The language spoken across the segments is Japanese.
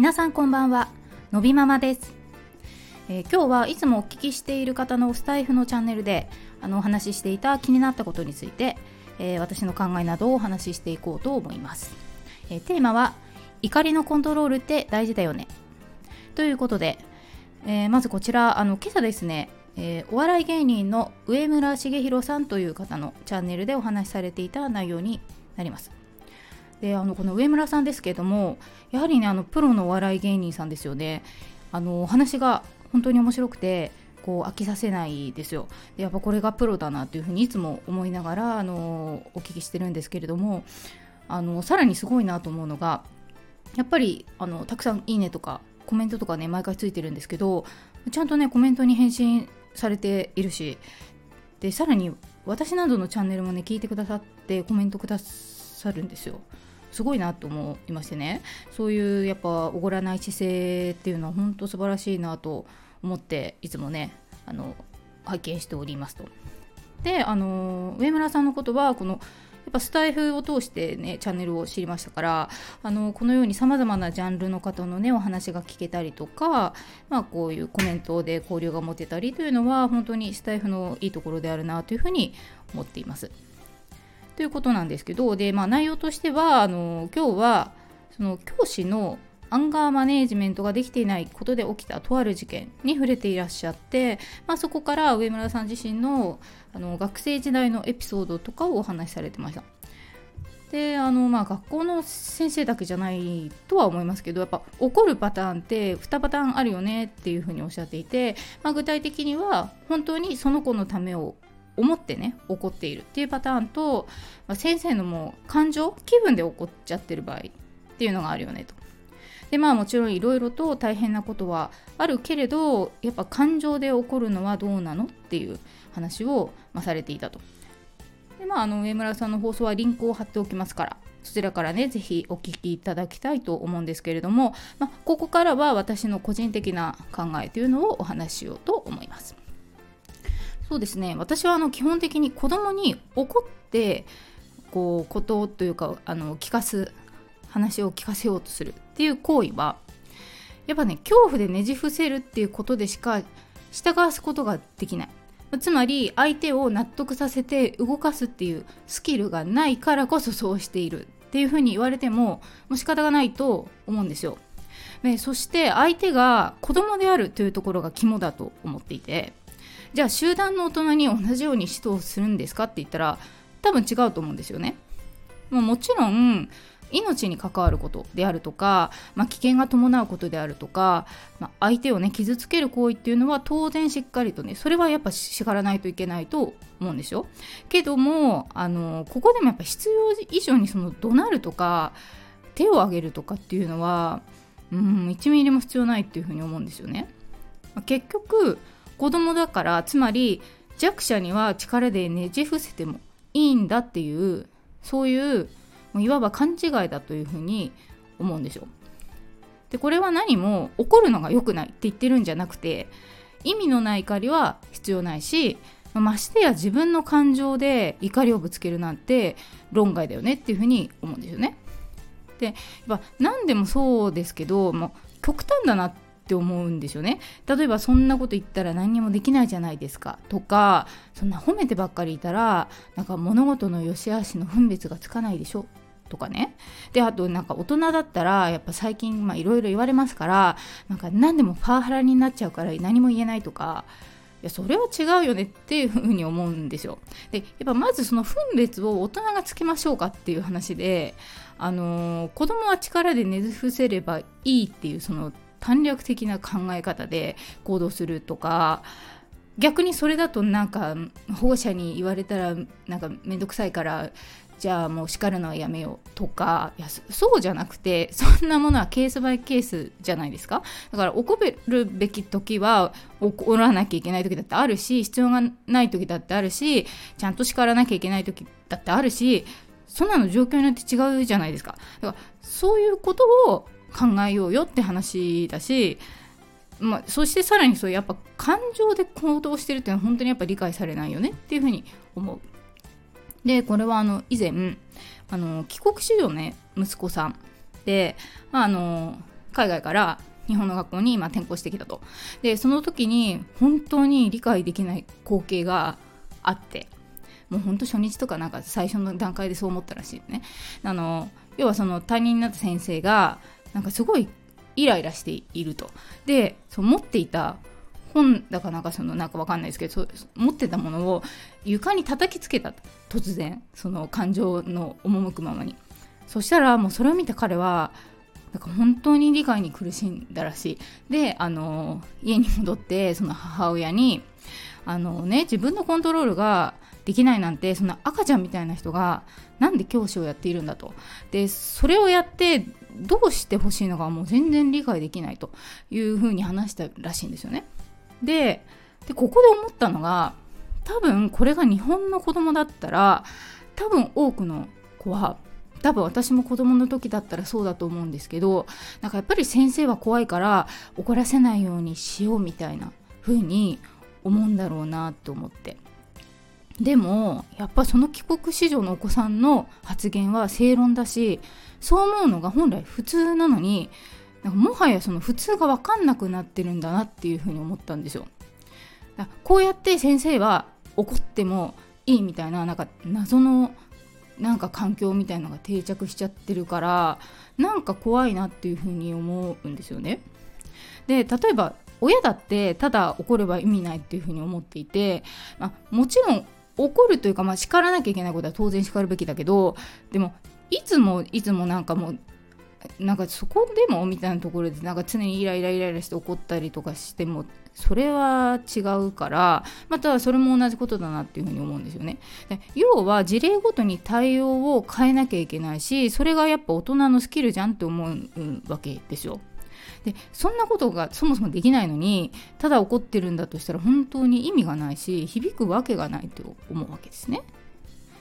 皆さんこんばんは。のびママです、えー、今日はいつもお聞きしている方のスタイフのチャンネルであのお話ししていた気になったことについて、えー、私の考えなどをお話ししていこうと思います、えー、テーマは怒りのコントロールって大事だよね。ということで、えまずこちらあの今朝ですねえ、お笑い芸人の上村重弘さんという方のチャンネルでお話しされていた内容になります。であのこの上村さんですけれどもやはりねあのプロのお笑い芸人さんですよね。あのお話が本当に面白くてこう飽きさせないですよ。でやっぱこれがプロだなというふうにいつも思いながらあのお聞きしてるんですけれどもあのさらにすごいなと思うのがやっぱりあのたくさん「いいね」とかコメントとかね毎回ついてるんですけどちゃんとねコメントに返信されているしでさらに私などのチャンネルもね聞いてくださってコメントくださるんですよ。すごいなと思いましてねそういうやっぱおごらない姿勢っていうのは本当素晴らしいなと思っていつもねあの拝見しておりますと。であの上村さんのことはこのやっぱスタイフを通してねチャンネルを知りましたからあのこのようにさまざまなジャンルの方のねお話が聞けたりとか、まあ、こういうコメントで交流が持てたりというのは本当にスタイフのいいところであるなというふうに思っています。ということなんですけどで、まあ、内容としてはあの今日はその教師のアンガーマネージメントができていないことで起きたとある事件に触れていらっしゃって、まあ、そこから上村さん自身のあの学生時代のエピソードとかをお話しされてました。であのまあ学校の先生だけじゃないとは思いますけどやっぱ怒るパターンって2パターンあるよねっていうふうにおっしゃっていて、まあ、具体的には本当にその子のためを思ってね怒っているっていうパターンと、まあ、先生のもう感情気分で怒っちゃってる場合っていうのがあるよねと。でまあもちろんいろいろと大変なことはあるけれどやっぱ感情で起こるのはどうなのっていう話を、まあ、されていたと。でまああの上村さんの放送はリンクを貼っておきますからそちらからね、ぜひお聞きいただきたいと思うんですけれども、まあ、ここからは私の個人的な考えというのをお話ししようと思います。そうですね私はあの基本的に子供に怒ってこうことというかあの聞かす話を聞かせようとするっていう行為はやっぱね恐怖でねじ伏せるっていうことでしか従わすことができないつまり相手を納得させて動かすっていうスキルがないからこそそうしているっていうふうに言われてももう仕方がないと思うんですよ。でそして相手が子供であるというところが肝だと思っていてじゃあ集団の大人に同じように指導するんですか？って言ったら多分違うと思うんですよね。ももちろん命に関わることであるとか、まあ、危険が伴うことであるとか、まあ、相手をね傷つける行為っていうのは当然しっかりとねそれはやっぱ叱らないといけないと思うんですよ。けどもあのここでもやっぱ必要以上にその怒鳴るとか手を挙げるとかっていうのはうん1ミリも必要ないっていうふうに思うんですよね。まあ、結局子供だからつまり弱者には力でねじ伏せてもいいんだっていうそういういわば勘違いだというふうに思うんですよ。でこれは何も怒るのが良くないって言ってるんじゃなくて意味のない怒りは必要ないしましてや自分の感情で怒りをぶつけるなんて論外だよねっていうふうに思うんですよね。でやっぱ何でもそうですけどもう極端だなってって思うんですよね。例えばそんなこと言ったら何にもできないじゃないですかとかそんな褒めてばっかりいたらなんか物事の良し悪しの分別がつかないでしょ。とかね。であとなんか大人だったらやっぱ最近いろいろ言われますからなんか何でもパワハラになっちゃうから何も言えないとか。いやそれは違うよねっていうふうに思うんですよ。でやっぱまずその分別を大人がつけましょうかっていう話で、あのー、子供は力でねじ伏せればいいっていうその短絡的な考え方で行動するとか逆にそれだとなんか保護者に言われたらなんか面倒くさいからじゃあもう叱るのはやめようとかいやそうじゃなくてそんなものはケースバイケースじゃないですか？だから怒るべき時は怒らなきゃいけない時だってあるし必要がない時だってあるしちゃんと叱らなきゃいけない時だってあるしそんなの状況によって違うじゃないですか。だからそういうことを考えようよって話だし、まあ、そしてさらにそうやっぱ感情で行動してるっていうのは本当にやっぱ理解されないよねっていうふうに思う。でこれはあの以前あの帰国子女ね息子さんで、あ、あの海外から日本の学校に今転校してきたとでその時に本当に理解できない光景があってもうほんと初日とかなんか最初の段階でそう思ったらしいねあの要はその担任になった先生がなんかすごいイライラしていると。でそう持っていた本だかなんかそのなんかわかんないですけど持ってたものを床に叩きつけた突然その感情の赴くままに。そしたらもうそれを見た彼はなんか本当に理解に苦しんだらしい。であの家に戻ってその母親にあのね自分のコントロールができないなんてそんな赤ちゃんみたいな人がなんで教師をやっているんだと。でそれをやってどうしてほしいのかもう全然理解できないと。いうふうに話したらしいんですよね。ででここで思ったのが多分これが日本の子供だったら多分多くの子は多分私も子供の時だったらそうだと思うんですけどなんかやっぱり先生は怖いから怒らせないようにしようみたいな風に思うんだろうなと思って。でもやっぱその帰国子女のお子さんの発言は正論だしそう思うのが本来普通なのにもはやその普通が分かんなくなってるんだなっていうふうに思ったんですよ。こうやって先生は怒ってもいいみたいななんか謎のなんか環境みたいのが定着しちゃってるからなんか怖いなっていうふうに思うんですよね。で例えば親だってただ怒れば意味ないっていうふうに思っていて、まあ、もちろん怒るというか、まあ、叱らなきゃいけないことは当然叱るべきだけどでもいつもいつもなんかもうなんかそこでもみたいなところでなんか常にイライライライラして怒ったりとかしてもそれは違うからまたそれも同じことだなっていうふうに思うんですよね。で要は事例ごとに対応を変えなきゃいけないしそれがやっぱ大人のスキルじゃんって思うわけですよ。でそんなことがそもそもできないのにただ怒ってるんだとしたら本当に意味がないし響くわけがないと思うわけですね。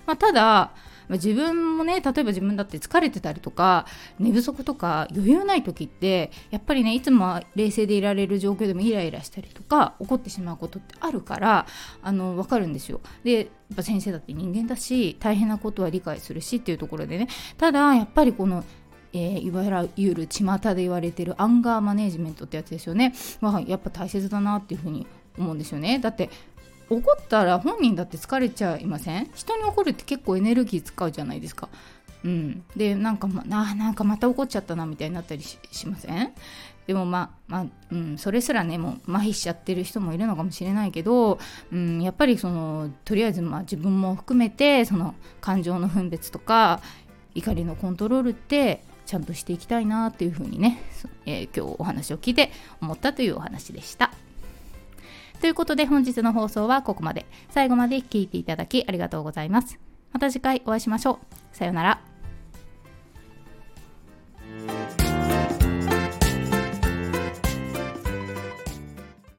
まあ、ただ自分もね例えば自分だって疲れてたりとか寝不足とか余裕ない時ってやっぱりねいつも冷静でいられる状況でもイライラしたりとか怒ってしまうことってあるからあの分かるんですよ。でやっぱ先生だって人間だし大変なことは理解するしっていうところでねただやっぱりこのえー、いわゆる巷で言われてるアンガーマネジメントってやつですよね、まあ、やっぱ大切だなっていうふうに思うんですよね。だって怒ったら本人だって疲れちゃいません？人に怒るって結構エネルギー使うじゃないですか。うん、でなんかまあなんかまた怒っちゃったなみたいになったりしません？でもまあ、まあうん、それすらねもう麻痺しちゃってる人もいるのかもしれないけど、うん、やっぱりそのとりあえずまあ自分も含めてその感情の分別とか怒りのコントロールってちゃんとしていきたいなっていうふうにね、えー、今日お話を聞いて思ったというお話でした。ということで本日の放送はここまで。最後まで聞いていただきありがとうございます。また次回お会いしましょう。さようなら。